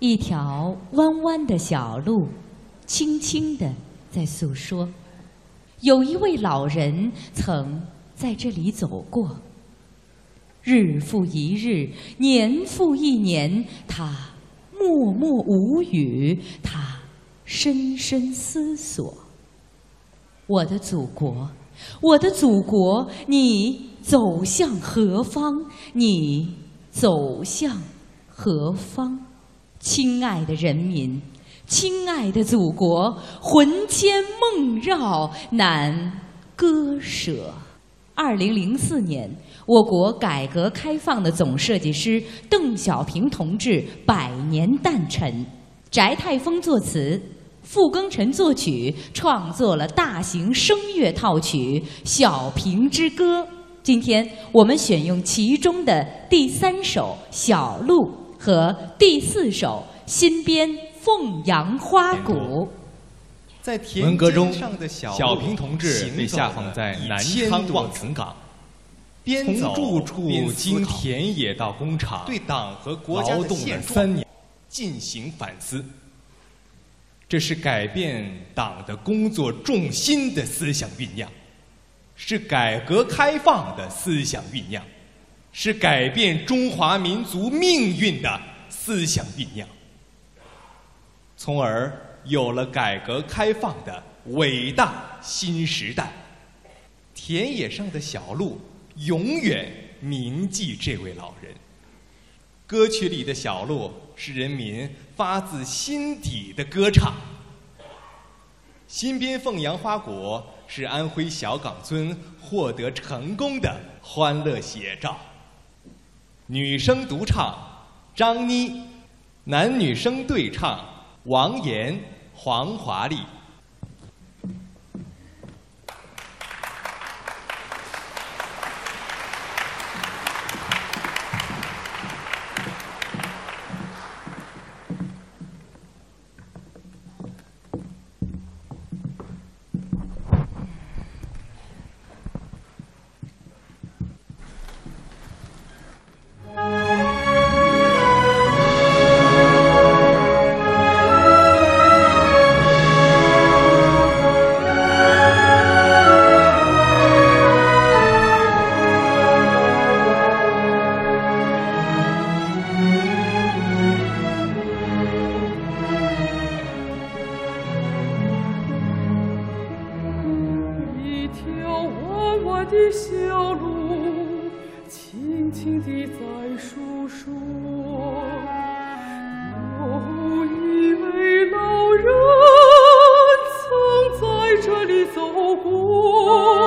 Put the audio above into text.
一条弯弯的小路，轻轻地在诉说。有一位老人曾在这里走过。日复一日，年复一年，他默默无语，他深深思索。我的祖国，我的祖国，你走向何方？你走向何方？亲爱的人民，亲爱的祖国，魂牵梦绕难割舍。二零零四年，我国改革开放的总设计师邓小平同志百年诞辰，翟泰峰作词，傅庚辰作曲，创作了大型声乐套曲《小平之歌》。今天我们选用其中的第三首《小路》和第四首《新编凤阳花鼓》。在文革中，小平同志被下放在南昌望城港，从住处经田野到工厂，对党和国家的现状进行反思。这是改变党的工作重心的思想酝酿，是改革开放的思想酝酿，是改变中华民族命运的思想酝酿，从而。有了改革开放的伟大新时代，田野上的小路永远铭记这位老人。歌曲里的小路是人民发自心底的歌唱。新编凤阳花鼓是安徽小岗村获得成功的欢乐写照。女声独唱张妮，男女生对唱王岩。黄华丽。的小路轻轻地在诉说。有一位老人曾在这里走过。